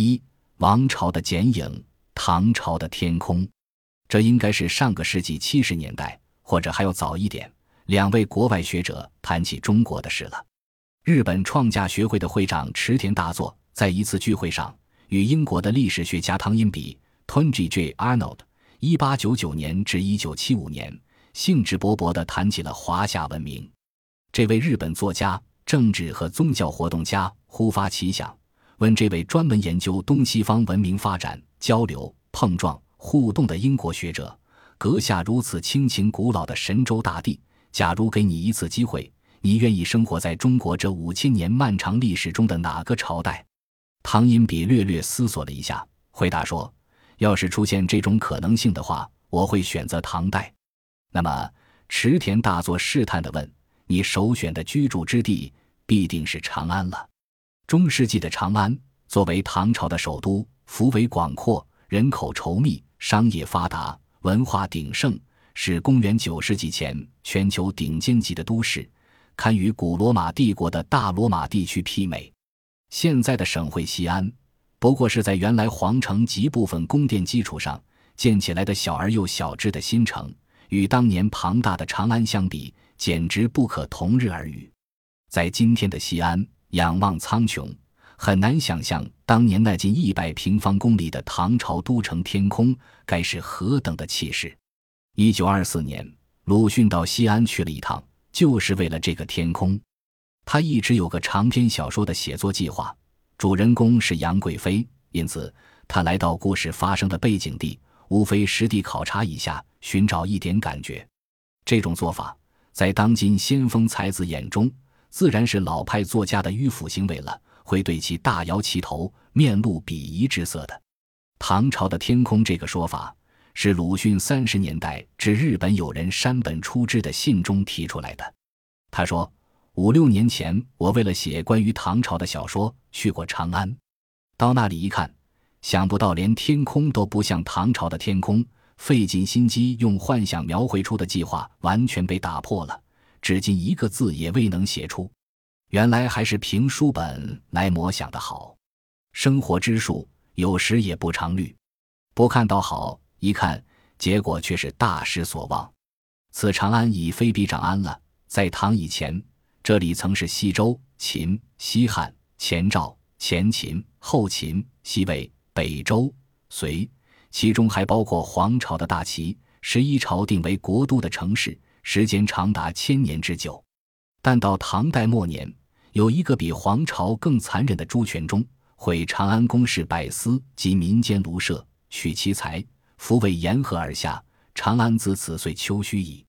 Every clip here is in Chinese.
一、王朝的剪影，唐朝的天空。这应该是上个世纪七十年代，或者还要早一点。两位国外学者谈起中国的事了。日本创价学会的会长池田大作在一次聚会上，与英国的历史学家汤因比 （Tony J. Arnold） 一八九九年至一九七五年，兴致勃勃地谈起了华夏文明。这位日本作家、政治和宗教活动家忽发奇想，问这位专门研究东西方文明发展、交流、碰撞。互动的英国学者，阁下如此倾情古老的神州大地，假如给你一次机会，你愿意生活在中国这五千年漫长历史中的哪个朝代？唐寅比略略思索了一下，回答说：“要是出现这种可能性的话，我会选择唐代。”那么，池田大作试探地问：“你首选的居住之地必定是长安了？”中世纪的长安作为唐朝的首都，幅围广阔，人口稠密。商业发达，文化鼎盛，是公元九世纪前全球顶尖级的都市，堪与古罗马帝国的大罗马地区媲美。现在的省会西安，不过是在原来皇城及部分宫殿基础上建起来的小而又小只的新城，与当年庞大的长安相比，简直不可同日而语。在今天的西安，仰望苍穹。很难想象当年那近一百平方公里的唐朝都城天空该是何等的气势。一九二四年，鲁迅到西安去了一趟，就是为了这个天空。他一直有个长篇小说的写作计划，主人公是杨贵妃，因此他来到故事发生的背景地，无非实地考察一下，寻找一点感觉。这种做法，在当今先锋才子眼中，自然是老派作家的迂腐行为了。会对其大摇其头，面露鄙夷之色的。唐朝的天空这个说法，是鲁迅三十年代致日本友人山本初之的信中提出来的。他说，五六年前，我为了写关于唐朝的小说，去过长安。到那里一看，想不到连天空都不像唐朝的天空，费尽心机用幻想描绘出的计划完全被打破了，至今一个字也未能写出。原来还是凭书本来摹想的好，生活之术有时也不常虑，不看倒好，一看结果却是大失所望。此长安已非彼长安了，在唐以前，这里曾是西周、秦、西汉、前赵、前秦、后秦、西魏、北周、隋，其中还包括皇朝的大齐，十一朝定为国都的城市，时间长达千年之久。但到唐代末年。有一个比皇朝更残忍的朱全忠，毁长安宫室百司及民间庐舍，取其财，弗为沿河而下，长安自此遂丘墟矣。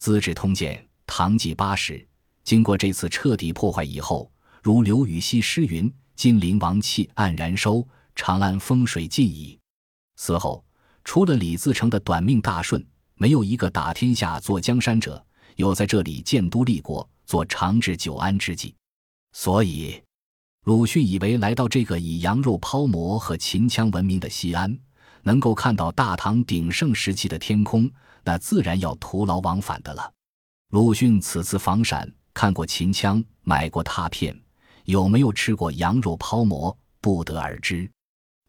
《资治通鉴》唐纪八十，经过这次彻底破坏以后，如刘禹锡诗云：“金陵王气黯然收，长安风水尽矣。”死后，除了李自成的短命大顺，没有一个打天下坐江山者有在这里建都立国、做长治久安之计。所以，鲁迅以为来到这个以羊肉泡馍和秦腔闻名的西安，能够看到大唐鼎盛时期的天空，那自然要徒劳往返的了。鲁迅此次访陕，看过秦腔，买过拓片，有没有吃过羊肉泡馍，不得而知。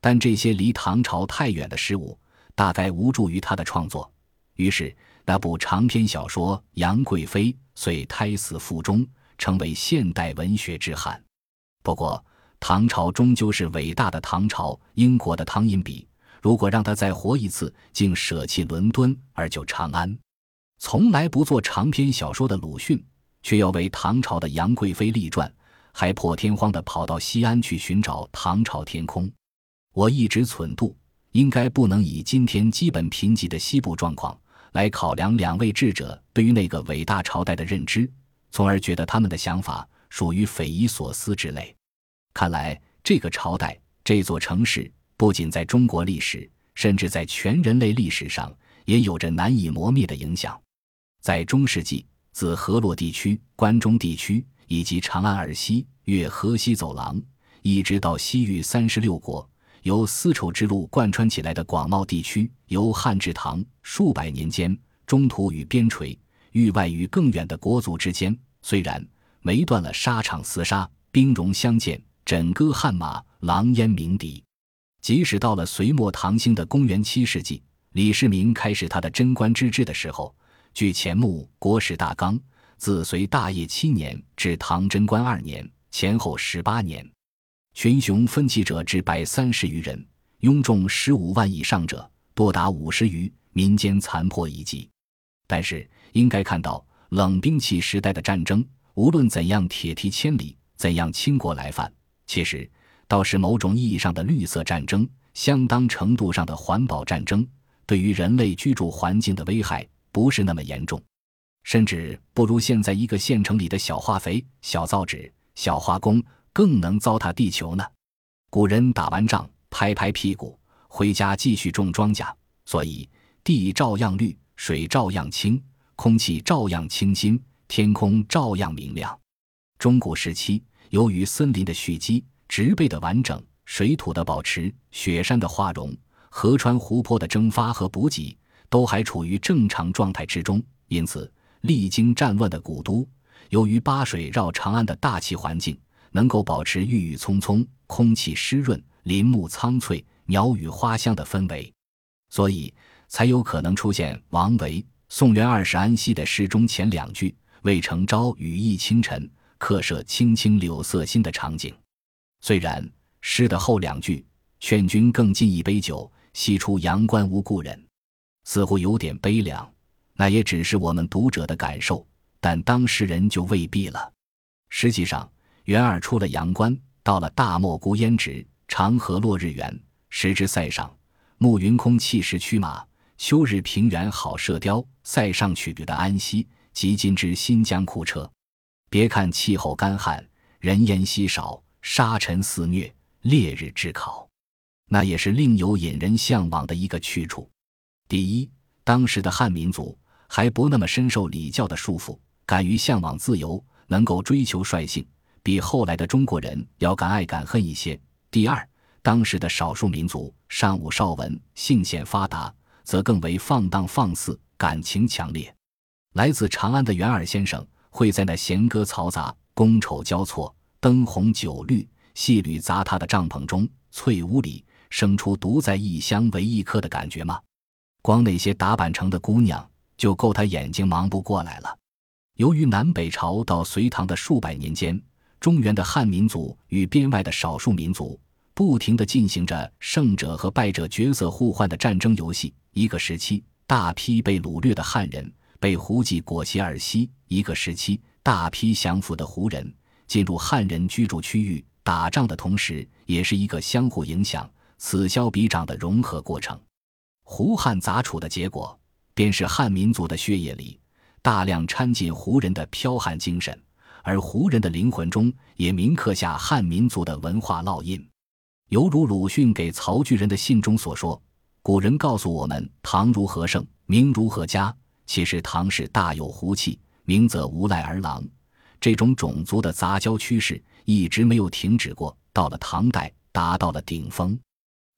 但这些离唐朝太远的事物，大概无助于他的创作。于是，那部长篇小说《杨贵妃》遂胎死腹中。成为现代文学之汉。不过，唐朝终究是伟大的唐朝。英国的汤因比，如果让他再活一次，竟舍弃伦敦而就长安。从来不做长篇小说的鲁迅，却要为唐朝的杨贵妃立传，还破天荒地跑到西安去寻找唐朝天空。我一直忖度，应该不能以今天基本贫瘠的西部状况来考量两位智者对于那个伟大朝代的认知。从而觉得他们的想法属于匪夷所思之类。看来这个朝代、这座城市不仅在中国历史，甚至在全人类历史上也有着难以磨灭的影响。在中世纪，自河洛地区、关中地区以及长安而西，越河西走廊，一直到西域三十六国，由丝绸之路贯穿起来的广袤地区，由汉至唐数百年间，中途与边陲。域外与更远的国族之间，虽然没断了沙场厮杀、兵戎相见、枕戈汗马、狼烟鸣笛，即使到了隋末唐兴的公元七世纪，李世民开始他的贞观之治的时候，据前目《国史大纲》，自隋大业七年至唐贞观二年前后十八年，群雄奋起者至百三十余人，拥众十五万以上者多达五十余，民间残破遗迹。但是应该看到，冷兵器时代的战争，无论怎样铁蹄千里，怎样倾国来犯，其实倒是某种意义上的绿色战争，相当程度上的环保战争，对于人类居住环境的危害不是那么严重，甚至不如现在一个县城里的小化肥、小造纸、小化工更能糟蹋地球呢。古人打完仗，拍拍屁股回家继续种庄稼，所以地照样绿。水照样清，空气照样清新，天空照样明亮。中古时期，由于森林的蓄积、植被的完整、水土的保持、雪山的化融、河川湖泊的蒸发和补给，都还处于正常状态之中，因此，历经战乱的古都，由于八水绕长安的大气环境能够保持郁郁葱葱、空气湿润、林木苍翠、鸟语花香的氛围，所以。才有可能出现王维《宋元二使安西》的诗中前两句“渭城朝雨浥轻尘，客舍青青柳色新”的场景。虽然诗的后两句“劝君更尽一杯酒，西出阳关无故人”似乎有点悲凉，那也只是我们读者的感受，但当事人就未必了。实际上，元二出了阳关，到了大漠孤烟直，长河落日圆，时之塞上，暮云空，气势驱马。秋日平原好射雕，塞上取的安息，即今之新疆库车。别看气候干旱，人烟稀少，沙尘肆虐，烈日炙烤，那也是另有引人向往的一个去处。第一，当时的汉民族还不那么深受礼教的束缚，敢于向往自由，能够追求率性，比后来的中国人要敢爱敢恨一些。第二，当时的少数民族尚武少文，性腺发达。则更为放荡放肆，感情强烈。来自长安的元二先生会在那弦歌嘈杂、觥筹交错、灯红酒绿、戏缕杂沓的帐篷中、翠屋里，生出独在异乡为异客的感觉吗？光那些打扮成的姑娘就够他眼睛忙不过来了。由于南北朝到隋唐的数百年间，中原的汉民族与边外的少数民族。不停地进行着胜者和败者角色互换的战争游戏。一个时期，大批被掳掠的汉人被胡骑裹挟而西；一个时期，大批降服的胡人进入汉人居住区域，打仗的同时，也是一个相互影响、此消彼长的融合过程。胡汉杂处的结果，便是汉民族的血液里大量掺进胡人的剽悍精神，而胡人的灵魂中也铭刻下汉民族的文化烙印。犹如鲁迅给曹巨人的信中所说：“古人告诉我们，唐如何盛，明如何佳。其实唐是大有胡气，明则无赖儿郎。这种种族的杂交趋势一直没有停止过，到了唐代达到了顶峰。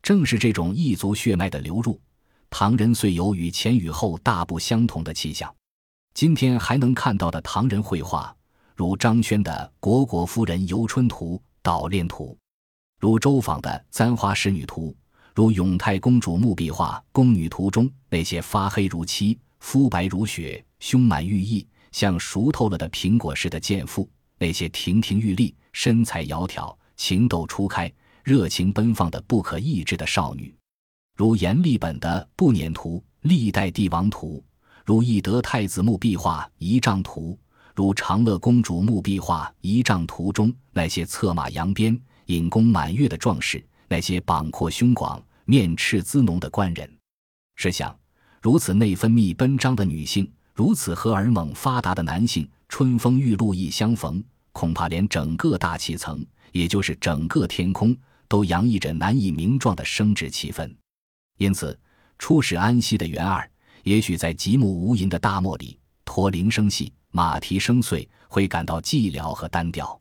正是这种异族血脉的流入，唐人遂有与前与后大不相同的气象。今天还能看到的唐人绘画，如张轩的《虢国夫人游春图》《捣练图》。”如周昉的《簪花仕女图》，如永泰公主墓壁画《宫女图》中那些发黑如漆、肤白如雪、胸满玉意、像熟透了的苹果似的贱妇；那些亭亭玉立、身材窈窕、情窦初开、热情奔放的不可抑制的少女；如阎立本的《步辇图》《历代帝王图》，如懿德太子墓壁画《仪仗图》，如长乐公主墓壁画《仪仗图》中那些策马扬鞭。引弓满月的壮士，那些膀阔胸广、面赤姿浓的官人，试想，如此内分泌奔张的女性，如此荷尔蒙发达的男性，春风玉露一相逢，恐怕连整个大气层，也就是整个天空，都洋溢着难以名状的生殖气氛。因此，出使安西的元二，也许在极目无垠的大漠里，驼铃声细，马蹄声碎，会感到寂寥和单调。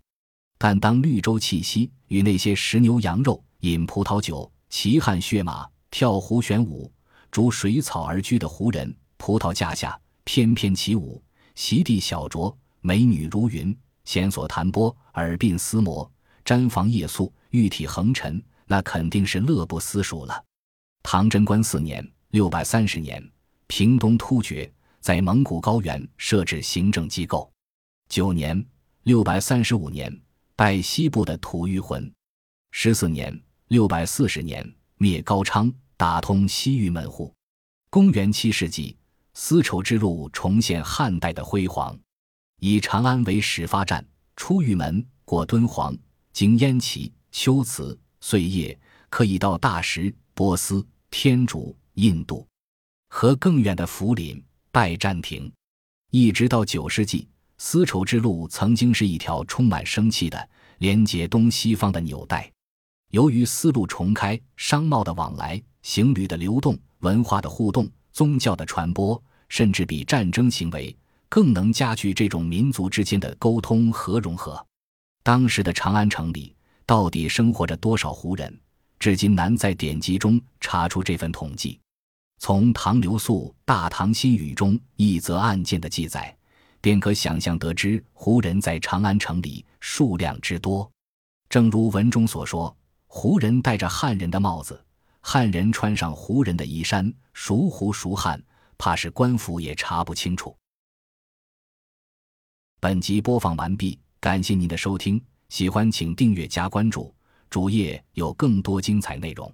但当绿洲气息与那些食牛羊肉、饮葡萄酒、骑汗血马、跳胡旋舞、逐水草而居的胡人，葡萄架下翩翩起舞，席地小酌，美女如云，弦索弹拨，耳鬓厮磨，毡房夜宿，玉体横陈，那肯定是乐不思蜀了。唐贞观四年（六百三十年），平东突厥在蒙古高原设置行政机构。九年（六百三十五年），拜西部的吐谷浑。十四年（六百四十年），灭高昌，打通西域门户。公元七世纪，丝绸之路重现汉代的辉煌，以长安为始发站，出玉门，过敦煌，经燕齐、龟兹、碎叶，可以到大食、波斯、天竺、印度和更远的福林，拜占庭。一直到九世纪，丝绸之路曾经是一条充满生气的连接东西方的纽带。由于丝路重开，商贸的往来、行旅的流动。文化的互动、宗教的传播，甚至比战争行为更能加剧这种民族之间的沟通和融合。当时的长安城里到底生活着多少胡人，至今难在典籍中查出这份统计。从唐刘肃《大唐新语》中一则案件的记载，便可想象得知胡人在长安城里数量之多。正如文中所说，胡人戴着汉人的帽子。汉人穿上胡人的衣衫，孰胡孰汉，怕是官府也查不清楚。本集播放完毕，感谢您的收听，喜欢请订阅加关注，主页有更多精彩内容。